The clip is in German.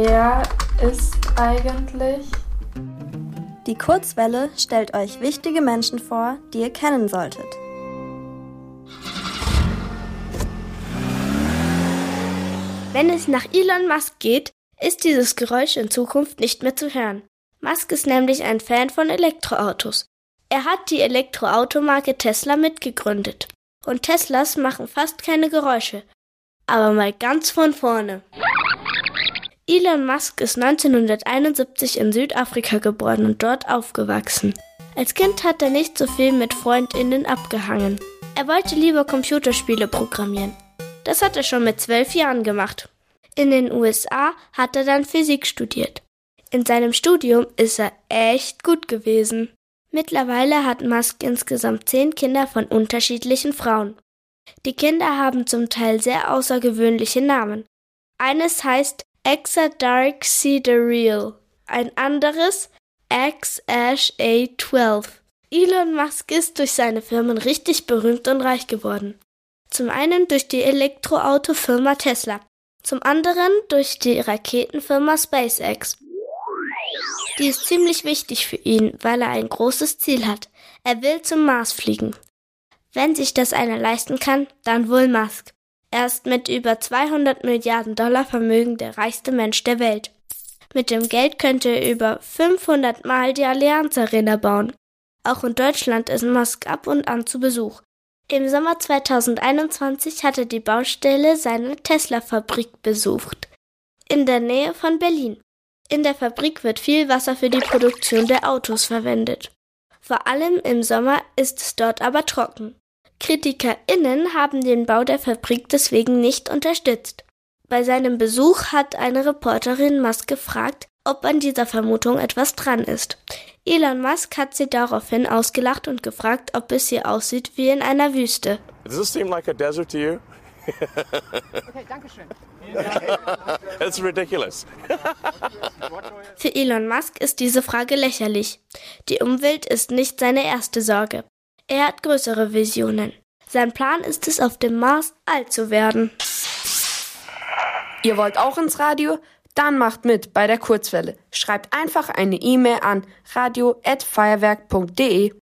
Wer ist eigentlich? Die Kurzwelle stellt euch wichtige Menschen vor, die ihr kennen solltet. Wenn es nach Elon Musk geht, ist dieses Geräusch in Zukunft nicht mehr zu hören. Musk ist nämlich ein Fan von Elektroautos. Er hat die Elektroautomarke Tesla mitgegründet. Und Teslas machen fast keine Geräusche. Aber mal ganz von vorne. Elon Musk ist 1971 in Südafrika geboren und dort aufgewachsen. Als Kind hat er nicht so viel mit Freundinnen abgehangen. Er wollte lieber Computerspiele programmieren. Das hat er schon mit zwölf Jahren gemacht. In den USA hat er dann Physik studiert. In seinem Studium ist er echt gut gewesen. Mittlerweile hat Musk insgesamt zehn Kinder von unterschiedlichen Frauen. Die Kinder haben zum Teil sehr außergewöhnliche Namen. Eines heißt Exa Dark Real, ein anderes X Ash A12. Elon Musk ist durch seine Firmen richtig berühmt und reich geworden. Zum einen durch die Elektroautofirma Tesla, zum anderen durch die Raketenfirma SpaceX. Die ist ziemlich wichtig für ihn, weil er ein großes Ziel hat. Er will zum Mars fliegen. Wenn sich das einer leisten kann, dann wohl Musk. Er ist mit über 200 Milliarden Dollar Vermögen der reichste Mensch der Welt. Mit dem Geld könnte er über 500 Mal die Allianz Arena bauen. Auch in Deutschland ist Musk ab und an zu Besuch. Im Sommer 2021 hat er die Baustelle seiner Tesla-Fabrik besucht. In der Nähe von Berlin. In der Fabrik wird viel Wasser für die Produktion der Autos verwendet. Vor allem im Sommer ist es dort aber trocken. KritikerInnen haben den Bau der Fabrik deswegen nicht unterstützt. Bei seinem Besuch hat eine Reporterin Musk gefragt, ob an dieser Vermutung etwas dran ist. Elon Musk hat sie daraufhin ausgelacht und gefragt, ob es hier aussieht wie in einer Wüste. Does this seem like a desert to you? okay, danke schön. It's ridiculous. Für Elon Musk ist diese Frage lächerlich. Die Umwelt ist nicht seine erste Sorge. Er hat größere Visionen. Sein Plan ist es, auf dem Mars alt zu werden. Ihr wollt auch ins Radio? Dann macht mit bei der Kurzwelle. Schreibt einfach eine E-Mail an radio@feuerwerk.de.